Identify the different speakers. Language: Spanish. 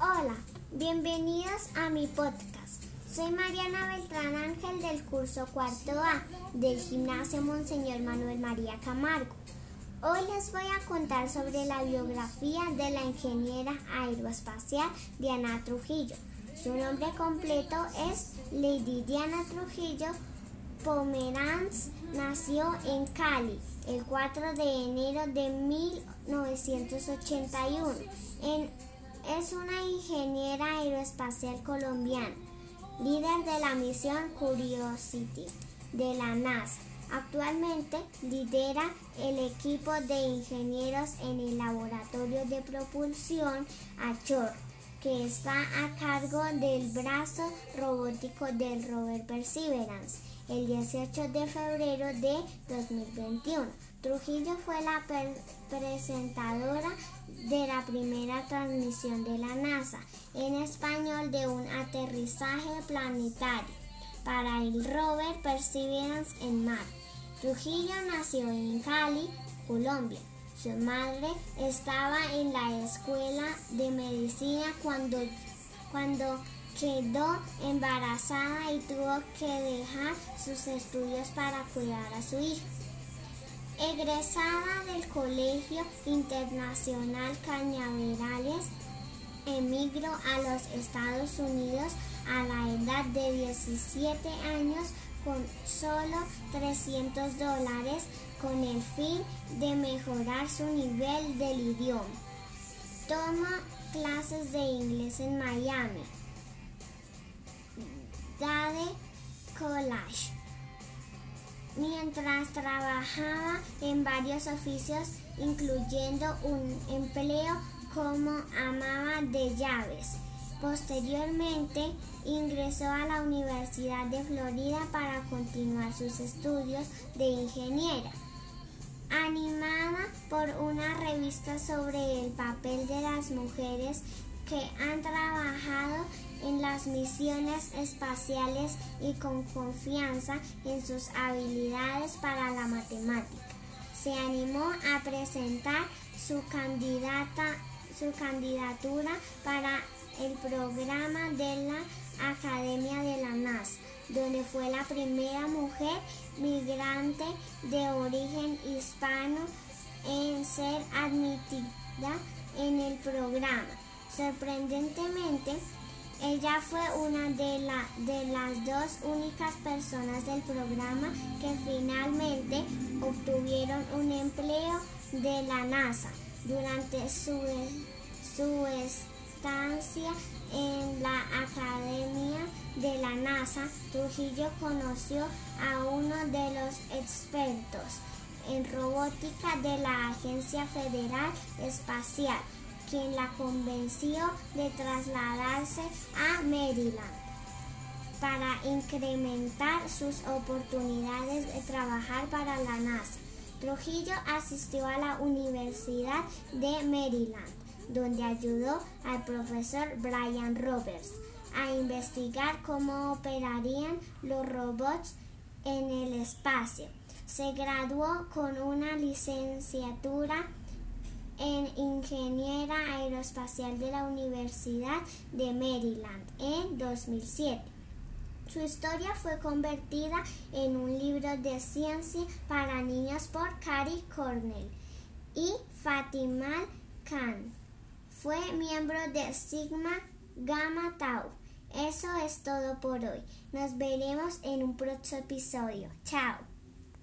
Speaker 1: Hola, bienvenidos a mi podcast. Soy Mariana Beltrán Ángel del curso cuarto A del gimnasio Monseñor Manuel María Camargo. Hoy les voy a contar sobre la biografía de la ingeniera aeroespacial Diana Trujillo. Su nombre completo es Lady Diana Trujillo Pomeranz. Nació en Cali el 4 de enero de 1981. es una ingeniera aeroespacial colombiana, líder de la misión Curiosity de la NASA Actualmente lidera el equipo de ingenieros en el laboratorio de propulsión ACHOR, que está a cargo del brazo robótico del rover Perseverance el 18 de febrero de 2021. Trujillo fue la presentadora de la primera transmisión de la NASA en español de un aterrizaje planetario para el rover Perseverance en Marte. Trujillo nació en Cali, Colombia. Su madre estaba en la escuela de medicina cuando, cuando quedó embarazada y tuvo que dejar sus estudios para cuidar a su hija. Egresada del Colegio Internacional Cañaverales, emigró a los Estados Unidos a la edad de 17 años con solo 300 dólares con el fin de mejorar su nivel del idioma. Toma clases de inglés en Miami. Dade College. Mientras trabajaba en varios oficios, incluyendo un empleo como amaba de llaves. Posteriormente ingresó a la Universidad de Florida para continuar sus estudios de ingeniera. Animada por una revista sobre el papel de las mujeres que han trabajado en las misiones espaciales y con confianza en sus habilidades para la matemática. Se animó a presentar su, candidata, su candidatura para el programa de la Academia de la NASA, donde fue la primera mujer migrante de origen hispano en ser admitida en el programa. Sorprendentemente, ella fue una de, la, de las dos únicas personas del programa que finalmente obtuvieron un empleo de la NASA durante su, su en la Academia de la NASA, Trujillo conoció a uno de los expertos en robótica de la Agencia Federal Espacial, quien la convenció de trasladarse a Maryland para incrementar sus oportunidades de trabajar para la NASA. Trujillo asistió a la Universidad de Maryland donde ayudó al profesor Brian Roberts a investigar cómo operarían los robots en el espacio. Se graduó con una licenciatura en Ingeniera Aeroespacial de la Universidad de Maryland en 2007. Su historia fue convertida en un libro de ciencia para niños por Cary Cornell y Fatima Khan. Fue miembro de Sigma Gamma Tau. Eso es todo por hoy. Nos veremos en un próximo episodio. Chao.